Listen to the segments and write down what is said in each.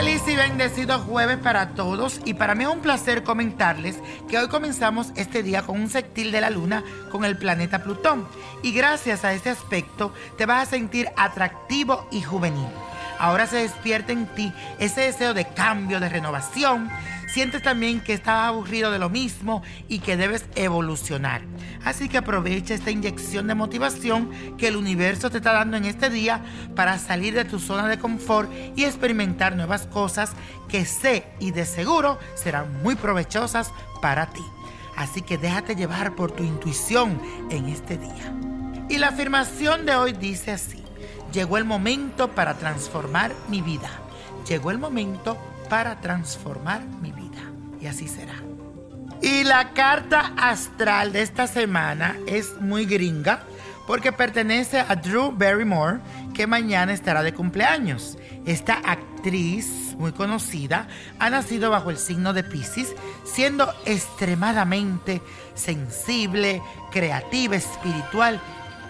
Feliz y bendecido jueves para todos y para mí es un placer comentarles que hoy comenzamos este día con un sextil de la luna con el planeta Plutón y gracias a este aspecto te vas a sentir atractivo y juvenil. Ahora se despierta en ti ese deseo de cambio, de renovación. Sientes también que estás aburrido de lo mismo y que debes evolucionar. Así que aprovecha esta inyección de motivación que el universo te está dando en este día para salir de tu zona de confort y experimentar nuevas cosas que sé y de seguro serán muy provechosas para ti. Así que déjate llevar por tu intuición en este día. Y la afirmación de hoy dice así. Llegó el momento para transformar mi vida. Llegó el momento para transformar. Y así será. Y la carta astral de esta semana es muy gringa porque pertenece a Drew Barrymore, que mañana estará de cumpleaños. Esta actriz muy conocida ha nacido bajo el signo de Pisces, siendo extremadamente sensible, creativa, espiritual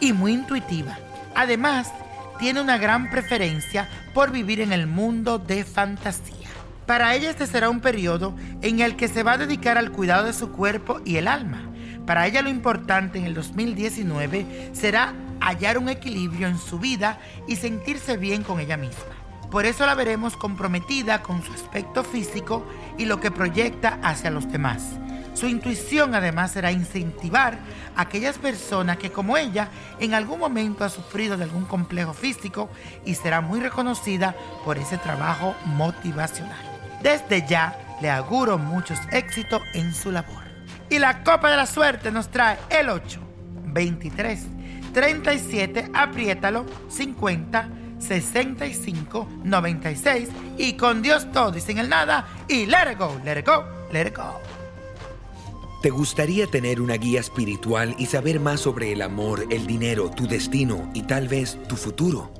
y muy intuitiva. Además, tiene una gran preferencia por vivir en el mundo de fantasía. Para ella este será un periodo en el que se va a dedicar al cuidado de su cuerpo y el alma. Para ella lo importante en el 2019 será hallar un equilibrio en su vida y sentirse bien con ella misma. Por eso la veremos comprometida con su aspecto físico y lo que proyecta hacia los demás. Su intuición además será incentivar a aquellas personas que como ella en algún momento ha sufrido de algún complejo físico y será muy reconocida por ese trabajo motivacional. Desde ya le auguro muchos éxitos en su labor. Y la copa de la suerte nos trae el 8, 23, 37, apriétalo, 50, 65, 96 y con Dios todo y sin el nada y let it go, let it go, let it go. ¿Te gustaría tener una guía espiritual y saber más sobre el amor, el dinero, tu destino y tal vez tu futuro?